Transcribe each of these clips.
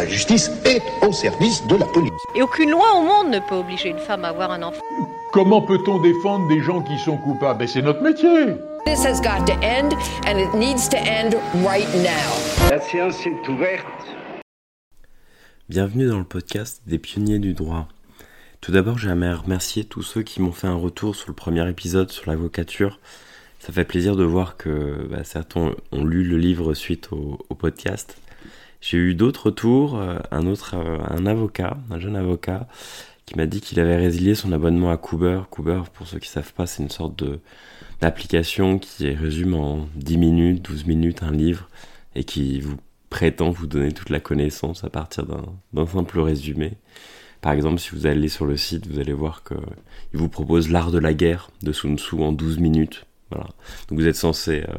La justice est au service de la police. Et aucune loi au monde ne peut obliger une femme à avoir un enfant. Comment peut-on défendre des gens qui sont coupables? Ben, C'est notre métier. This has got to end, and it needs to end right now. La séance est ouverte. Bienvenue dans le podcast des pionniers du droit. Tout d'abord, j'aimerais remercier tous ceux qui m'ont fait un retour sur le premier épisode sur l'avocature. Ça fait plaisir de voir que bah, certains ont lu le livre suite au, au podcast. J'ai eu d'autres retours, euh, un autre, euh, un avocat, un jeune avocat, qui m'a dit qu'il avait résilié son abonnement à Cooper. Cooper, pour ceux qui savent pas, c'est une sorte d'application qui résume en 10 minutes, 12 minutes un livre et qui vous prétend vous donner toute la connaissance à partir d'un simple résumé. Par exemple, si vous allez sur le site, vous allez voir que il vous propose l'art de la guerre de Sun Tzu en 12 minutes. Voilà. Donc vous êtes censé euh,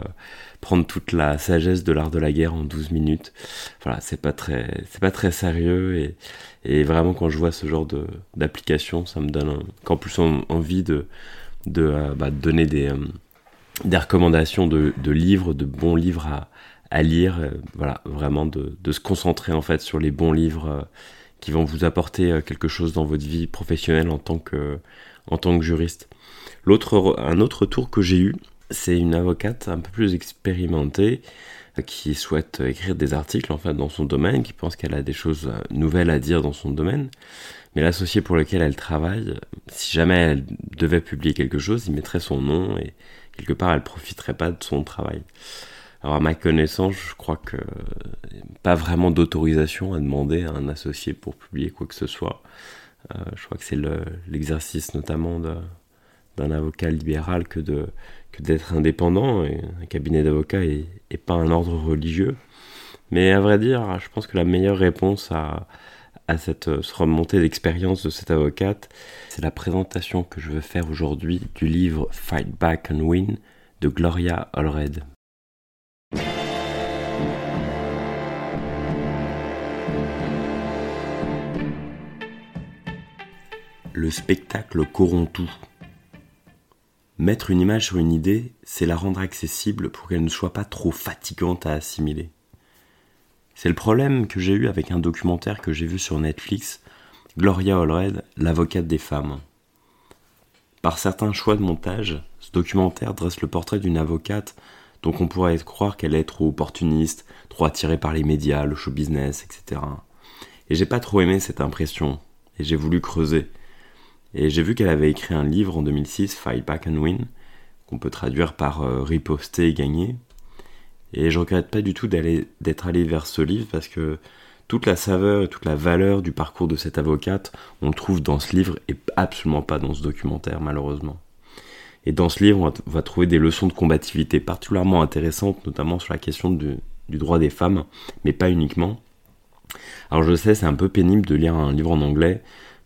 prendre toute la sagesse de l'art de la guerre en 12 minutes. Voilà, c'est pas très c'est pas très sérieux et, et vraiment quand je vois ce genre de d'application, ça me donne qu'en plus envie de de, euh, bah, donner des euh, des recommandations de, de livres, de bons livres à, à lire, voilà, vraiment de, de se concentrer en fait sur les bons livres qui vont vous apporter quelque chose dans votre vie professionnelle en tant que en tant que juriste. L'autre, un autre tour que j'ai eu, c'est une avocate un peu plus expérimentée qui souhaite écrire des articles en dans son domaine, qui pense qu'elle a des choses nouvelles à dire dans son domaine. Mais l'associé pour lequel elle travaille, si jamais elle devait publier quelque chose, il mettrait son nom et quelque part elle profiterait pas de son travail. Alors à ma connaissance, je crois que pas vraiment d'autorisation à demander à un associé pour publier quoi que ce soit. Euh, je crois que c'est l'exercice notamment d'un avocat libéral que de que d'être indépendant un cabinet d'avocats est, pas un ordre religieux. Mais à vrai dire, je pense que la meilleure réponse à, cette, remontée d'expérience de cette avocate, c'est la présentation que je veux faire aujourd'hui du livre Fight Back and Win de Gloria Allred. Le spectacle corrompt tout. Mettre une image sur une idée, c'est la rendre accessible pour qu'elle ne soit pas trop fatigante à assimiler. C'est le problème que j'ai eu avec un documentaire que j'ai vu sur Netflix, Gloria Allred, l'avocate des femmes. Par certains choix de montage, ce documentaire dresse le portrait d'une avocate dont on pourrait croire qu'elle est trop opportuniste, trop attirée par les médias, le show business, etc. Et j'ai pas trop aimé cette impression, et j'ai voulu creuser. Et j'ai vu qu'elle avait écrit un livre en 2006, Fight Back and Win, qu'on peut traduire par euh, riposter et gagner. Et je regrette pas du tout d'être allé vers ce livre parce que toute la saveur et toute la valeur du parcours de cette avocate, on le trouve dans ce livre et absolument pas dans ce documentaire, malheureusement. Et dans ce livre, on va, trouver des leçons de combativité particulièrement intéressantes, notamment sur la question du, du droit des femmes, mais pas uniquement. Alors je sais, c'est un peu pénible de lire un livre en anglais,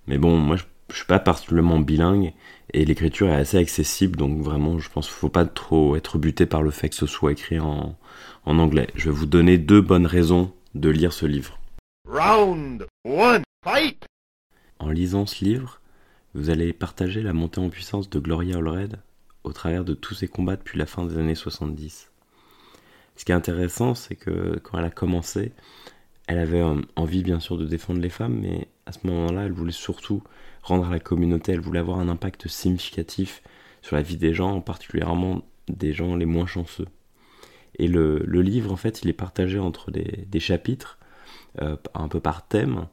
mais bon, moi je je suis pas particulièrement bilingue et l'écriture est assez accessible, donc vraiment, je pense qu'il faut pas trop être buté par le fait que ce soit écrit en, en anglais. Je vais vous donner deux bonnes raisons de lire ce livre. Round one, fight En lisant ce livre, vous allez partager la montée en puissance de Gloria Allred au travers de tous ses combats depuis la fin des années 70. Ce qui est intéressant, c'est que quand elle a commencé, elle avait envie bien sûr de défendre les femmes, mais à ce moment-là, elle voulait surtout rendre à la communauté, elle voulait avoir un impact significatif sur la vie des gens, particulièrement des gens les moins chanceux. Et le, livre, en fait, il est partagé entre des, chapitres, euh, un peu par thème,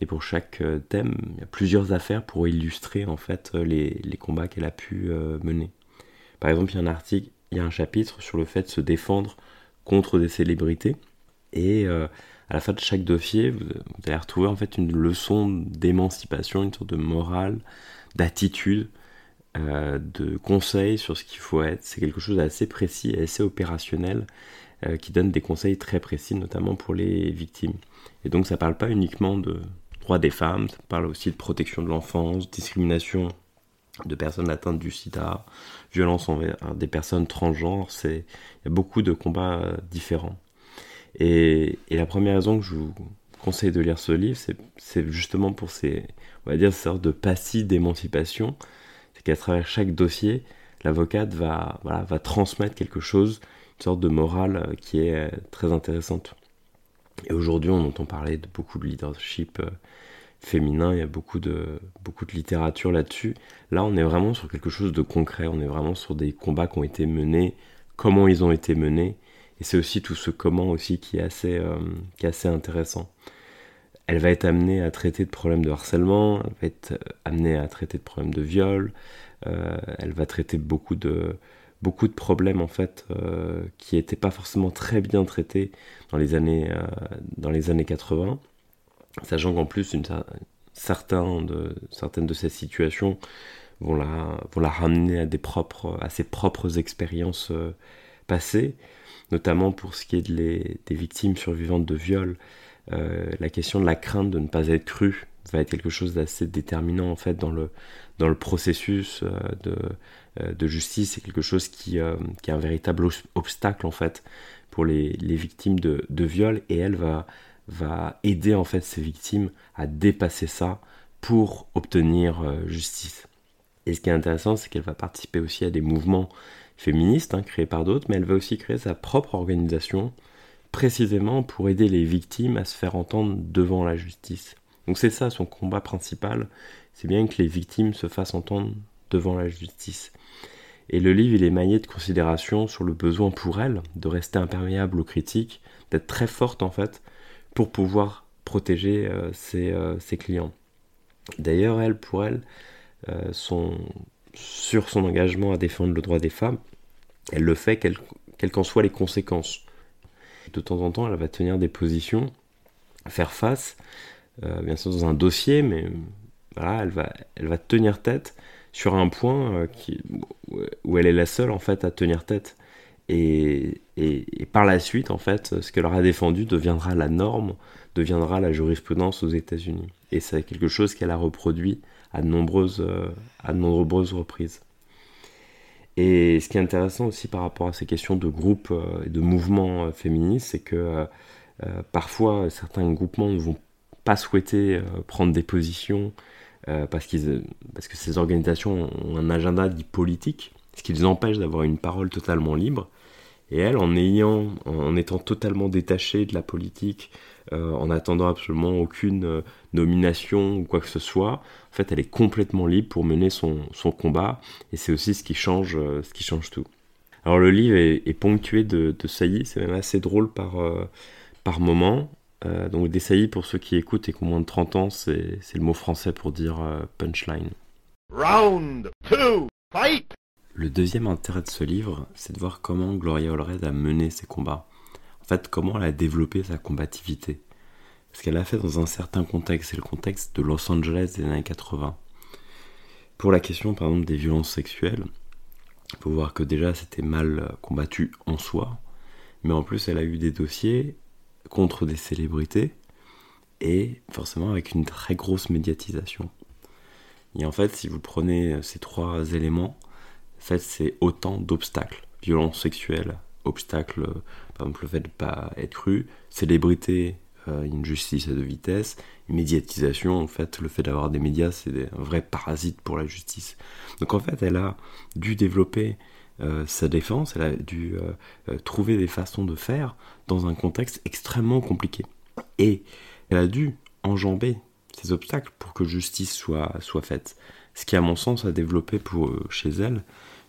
et pour chaque euh, thème, il y a plusieurs affaires pour illustrer en fait les, combats qu'elle a pu euh, mener. Par exemple, il y a un article, il y a un chapitre sur le fait de se défendre contre des célébrités, et à la fin de chaque dossier, vous, allez retrouver en fait une leçon d'émancipation, une sorte de morale, d'attitude, euh, de conseils sur ce qu'il faut être. C'est quelque chose d'assez précis et assez opérationnel euh, qui donne des conseils très précis, notamment pour les victimes. Et donc ça parle pas uniquement de droits des femmes, ça parle aussi de protection de l'enfance, discrimination de personnes atteintes du sida, violence envers des personnes transgenres, il y a beaucoup de combats euh, différents. Et, la première raison que je vous conseille de lire ce livre, c'est justement pour ces, on va dire, ces sortes de passifs d'émancipation. C'est qu'à travers chaque dossier, l'avocate va, voilà, va transmettre quelque chose, une sorte de morale qui est très intéressante. Et aujourd'hui, on entend parler de beaucoup de leadership euh, féminin, il y a beaucoup de, beaucoup de littérature là-dessus. Là, on est vraiment sur quelque chose de concret, on est vraiment sur des combats qui ont été menés, comment ils ont été menés, et c'est aussi tout ce comment aussi qui est assez, euh, qui est assez intéressant. Elle va être amenée à traiter de problèmes de harcèlement, elle va être amenée à traiter de problèmes de viol, euh, elle va traiter beaucoup de, beaucoup de problèmes en fait euh, qui n'étaient pas forcément très bien traités dans les années, dans les années 80 sachant qu'en plus, certains de, certaines de ces situations vont la, vont la ramener à, des propres, à ses propres expériences euh, passées, notamment pour ce qui est des victimes survivantes de viol. Euh, la question de la crainte de ne pas être crue va être quelque chose d'assez déterminant en fait dans le, dans le processus euh, de, de justice. C'est quelque chose qui, qui, est un véritable obstacle en fait pour les, les victimes de, de viol et elle va va aider en fait ces victimes à dépasser ça pour obtenir euh, justice. Et ce qui est intéressant, c'est qu'elle va participer aussi à des mouvements féministes hein, créés par d'autres, mais elle va aussi créer sa propre organisation précisément pour aider les victimes à se faire entendre devant la justice. Donc c'est ça son combat principal, c'est bien que les victimes se fassent entendre devant la justice. Et le livre, il est maillé de considérations sur le besoin pour elle de rester imperméable aux critiques, d'être très forte en fait, pour pouvoir protéger euh, euh, ses, clients. D'ailleurs, elle, pour elle, euh, sur son engagement à défendre le droit des femmes, elle le fait quelles qu'en soient les conséquences. De temps en temps, elle va tenir des positions, faire face, bien sûr dans un dossier, mais elle va, elle va tenir tête sur un point qui, où elle est la seule en fait à tenir tête. Et, par la suite, en fait, ce qu'elle aura défendu deviendra la norme, deviendra la jurisprudence aux États-Unis. Et c'est quelque chose qu'elle a reproduit à de nombreuses, euh, à nombreuses reprises. Et ce qui est intéressant aussi par rapport à ces questions de groupes euh, et de mouvements euh, féministes, c'est que parfois certains groupements ne vont pas souhaiter prendre des positions parce, qu'ils, parce que ces organisations ont un agenda dit politique, ce qui les empêche d'avoir une parole totalement libre. Et elle, en ayant, en étant totalement détachée de la politique, euh, en attendant absolument aucune euh, nomination ou quoi que ce soit, en fait, elle est complètement libre pour mener son, son combat. Et c'est aussi ce qui change, euh, ce qui change tout. Alors le livre est, ponctué de, de saillies, c'est même assez drôle par, par moment. donc des saillies, pour ceux qui écoutent et qui ont moins de 30 ans, c'est le mot français pour dire punchline. Round 2, fight le deuxième intérêt de ce livre, c'est de voir comment Gloria Allred a mené ses combats. En fait, comment elle a développé sa combativité. Ce qu'elle a fait dans un certain contexte, c'est le contexte de Los Angeles des années 80. Pour la question, par exemple, des violences sexuelles, il faut voir que déjà c'était mal combattu en soi, mais en plus elle a eu des dossiers contre des célébrités et forcément avec une très grosse médiatisation. Et en fait, si vous prenez ces trois éléments, fait, c'est autant d'obstacles. Violence sexuelle, obstacles, euh, par exemple le fait de ne pas être cru, célébrité, euh, une justice à deux vitesses, médiatisation, en fait, le fait d'avoir des médias, c'est un vrai parasite pour la justice. Donc en fait, elle a dû développer euh, sa défense, elle a dû trouver des façons de faire dans un contexte extrêmement compliqué. Et elle a dû enjamber ces obstacles pour que justice soit, soit faite. Ce qui, à mon sens, a développé pour, chez elle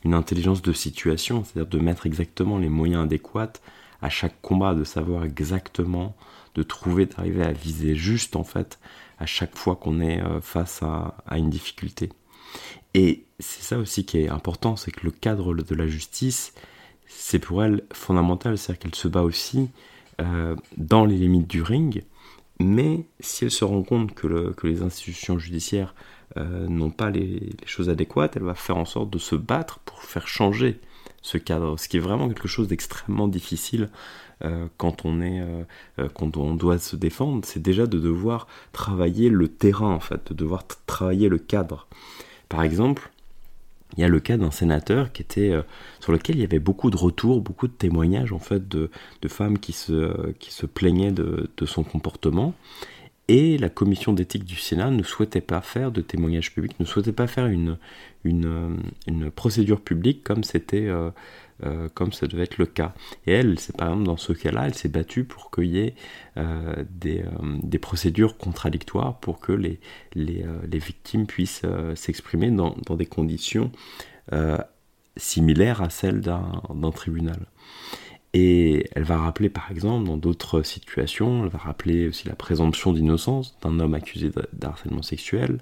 une intelligence de situation, c'est-à-dire de mettre exactement les moyens adéquats à chaque combat, de savoir exactement, de trouver, d'arriver à viser juste en fait à chaque fois qu'on est euh, face à, une difficulté. Et c'est ça aussi qui est important, c'est que le cadre de la justice, c'est pour elle fondamental, c'est-à-dire qu'elle se bat aussi euh, dans les limites du ring, mais si elle se rend compte que, que les institutions judiciaires euh, n'ont pas les, choses adéquates, elle va faire en sorte de se battre pour faire changer ce cadre, ce qui est vraiment quelque chose d'extrêmement difficile euh, quand on est euh, quand on doit se défendre, c'est déjà de devoir travailler le terrain en fait, de devoir travailler le cadre. Par exemple, il y a le cas d'un sénateur qui était sur lequel il y avait beaucoup de retours, beaucoup de témoignages en fait de, femmes qui se, qui se plaignaient de son comportement Et la commission d'éthique du Sénat ne souhaitait pas faire de témoignage public, ne souhaitait pas faire une, une, une procédure publique comme c'était euh, euh, comme ça devait être le cas. Et elle, c'est par exemple dans ce cas-là, elle s'est battue pour qu'il y ait euh, des, des, procédures contradictoires pour que les, les, les victimes puissent s'exprimer dans, dans, des conditions similaires à celles d'un tribunal. Et elle va rappeler par exemple dans d'autres situations, elle va rappeler aussi la présomption d'innocence d'un homme accusé d'harcèlement sexuel.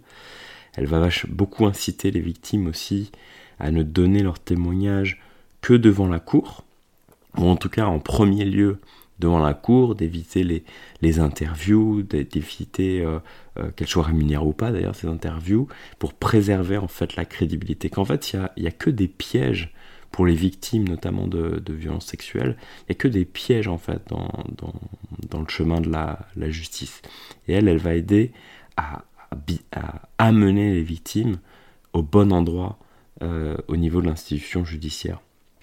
Elle va beaucoup inciter les victimes aussi à ne donner leur témoignage que devant la cour, ou en tout cas en premier lieu devant la cour, d'éviter les, interviews, d'éviter euh, euh, qu'elles soient rémunérées ou pas d'ailleurs ces interviews, pour préserver en fait la crédibilité. Qu'en fait il n'y a que des pièges pour les victimes notamment de, violences sexuelles, il n'y a que des pièges en fait dans, le chemin de la, justice. Et elle, elle va aider à, amener les victimes au bon endroit euh, au niveau de l'institution judiciaire.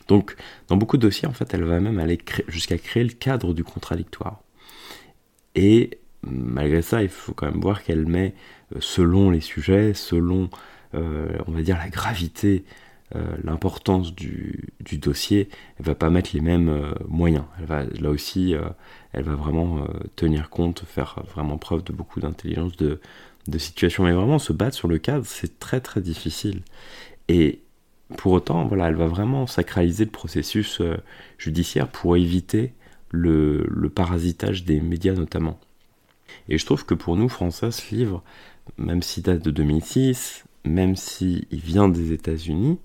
Donc, dans beaucoup de dossiers, en fait, elle va même aller jusqu'à créer le cadre du contradictoire. Et malgré ça, il faut quand même voir qu'elle met, euh, selon les sujets, selon, euh, on va dire, la gravité l'importance du, dossier, elle va pas mettre les mêmes euh, moyens. Là aussi, euh, elle va vraiment tenir compte, faire vraiment preuve de beaucoup d'intelligence de, de situation. Mais vraiment se battre sur le cadre, c'est très très difficile. Et pour autant, voilà, elle va vraiment sacraliser le processus judiciaire pour éviter le, le, parasitage des médias notamment. Et je trouve que pour nous, Français, ce livre, même s'il date de 2006, même s'il vient des États-Unis,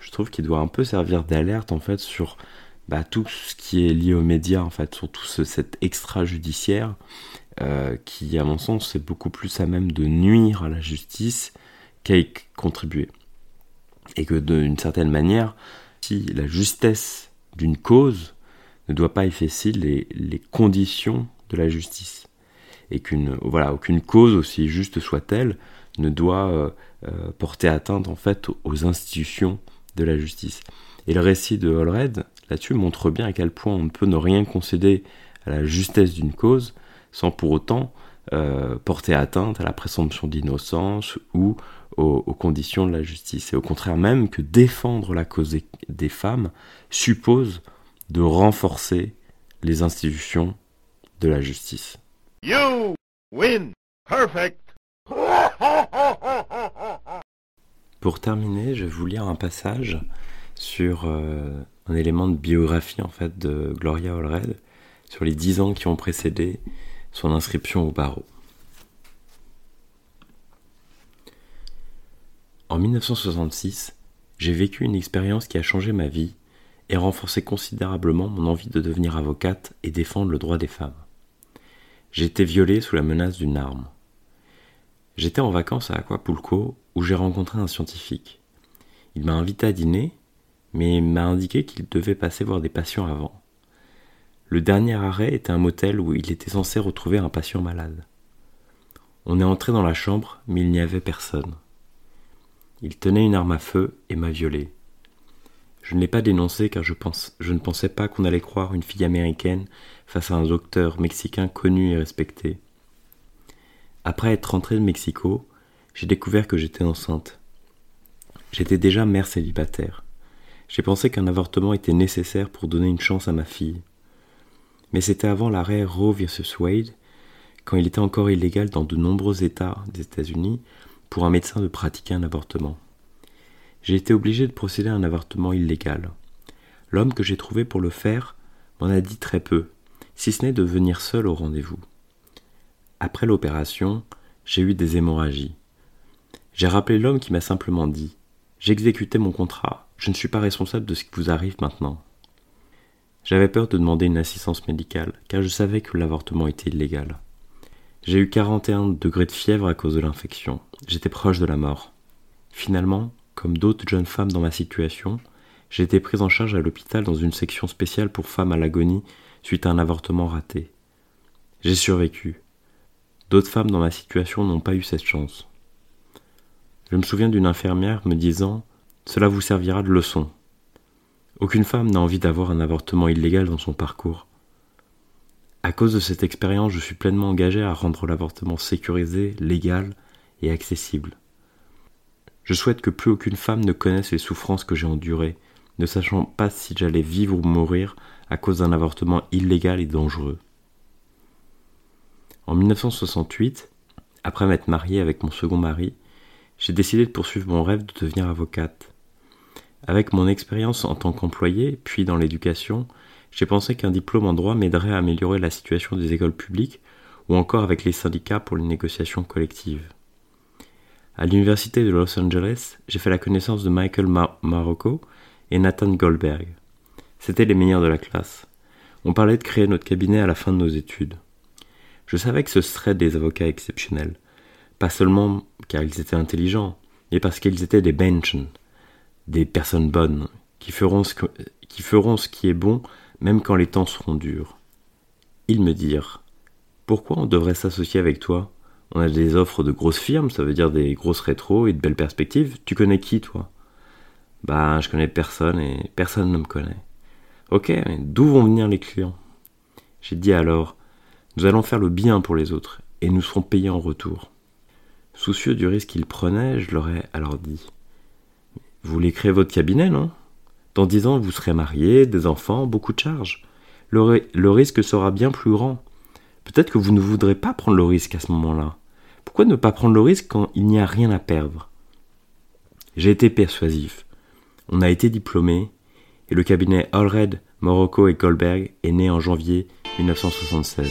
je trouve qu'il doit un peu servir d'alerte en fait sur bah, tout ce qui est lié aux médias, en fait, sur tout ce, cet extra-judiciaire euh, qui, à mon sens, c'est beaucoup plus à même de nuire à la justice qu'à y contribuer. Et que d'une certaine manière, si la justesse d'une cause ne doit pas effacer les, les conditions de la justice. Et qu'une voilà, aucune cause, aussi juste soit-elle, ne doit euh, euh, porter atteinte en fait aux institutions de la justice. Et le récit de Holred, là-dessus, montre bien à quel point on ne peut ne rien concéder à la justesse d'une cause sans pour autant euh, porter atteinte à la présomption d'innocence ou aux, conditions de la justice. Et au contraire même que défendre la cause des, femmes suppose de renforcer les institutions de la justice. You win. Perfect. Pour terminer, je vais vous lire un passage sur euh, un élément de biographie en fait de Gloria Allred sur les dix ans qui ont précédé son inscription au barreau. En 1966, j'ai vécu une expérience qui a changé ma vie et renforcé considérablement mon envie de devenir avocate et défendre le droit des femmes. J'ai été violée sous la menace d'une arme. J'étais en vacances à Aquapulco j'ai rencontré un scientifique. Il m'a invité à dîner, mais m'a indiqué qu'il devait passer voir des patients avant. Le dernier arrêt était un motel où il était censé retrouver un patient malade. On est entré dans la chambre, mais il n'y avait personne. Il tenait une arme à feu et m'a violé. Je ne l'ai pas dénoncé car je ne pensais pas qu'on allait croire une fille américaine face à un docteur mexicain connu et respecté. Après être rentré de Mexico, j'ai découvert que j'étais enceinte. J'étais déjà mère célibataire. J'ai pensé qu'un avortement était nécessaire pour donner une chance à ma fille. Mais c'était avant l'arrêt Roe vs Wade, quand il était encore illégal dans de nombreux États des États-Unis pour un médecin de pratiquer un avortement. J'ai été obligé de procéder à un avortement illégal. L'homme que j'ai trouvé pour le faire m'en a dit très peu, si ce n'est de venir seul au rendez-vous. Après l'opération, j'ai eu des hémorragies. J'ai rappelé l'homme qui m'a simplement dit J'exécutais mon contrat, je ne suis pas responsable de ce qui vous arrive maintenant. J'avais peur de demander une assistance médicale, car je savais que l'avortement était illégal. J'ai eu 41 degrés de fièvre à cause de l'infection. J'étais proche de la mort. Finalement, comme d'autres jeunes femmes dans ma situation, j'ai été prise en charge à l'hôpital dans une section spéciale pour femmes à l'agonie suite à un avortement raté. J'ai survécu. D'autres femmes dans ma situation n'ont pas eu cette chance. Je me souviens d'une infirmière me disant Cela vous servira de leçon. Aucune femme n'a envie d'avoir un avortement illégal dans son parcours. À cause de cette expérience, je suis pleinement engagé à rendre l'avortement sécurisé, légal et accessible. Je souhaite que plus aucune femme ne connaisse les souffrances que j'ai endurées, ne sachant pas si j'allais vivre ou mourir à cause d'un avortement illégal et dangereux. En 1968, après m'être marié avec mon second mari, j'ai décidé de poursuivre mon rêve de devenir avocate. Avec mon expérience en tant qu'employé, puis dans l'éducation, j'ai pensé qu'un diplôme en droit m'aiderait à améliorer la situation des écoles publiques ou encore avec les syndicats pour les négociations collectives. À l'université de Los Angeles, j'ai fait la connaissance de Michael Marocco et Nathan Goldberg. C'étaient les meilleurs de la classe. On parlait de créer notre cabinet à la fin de nos études. Je savais que ce seraient des avocats exceptionnels, pas seulement car ils étaient intelligents, mais parce qu'ils étaient des benchen, des personnes bonnes, qui feront, ce qui est bon même quand les temps seront durs. Ils me dirent Pourquoi on devrait s'associer avec toi? On a des offres de grosses firmes, ça veut dire des grosses rétros et de belles perspectives. Tu connais qui, toi? Bah, je connais personne et personne ne me connaît. Ok, mais d'où vont venir les clients? J'ai dit alors Nous allons faire le bien pour les autres et nous serons payés en retour. Soucieux du risque qu'ils prenaient, je leur ai alors dit Vous voulez créer votre cabinet, non? Dans dix ans, vous serez marié, des enfants, beaucoup de charges. Le, risque sera bien plus grand. Peut-être que vous ne voudrez pas prendre le risque à ce moment-là. Pourquoi ne pas prendre le risque quand il n'y a rien à perdre? J'ai été persuasif. On a été diplômé et le cabinet Allred, Morocco et Goldberg est né en janvier 1976.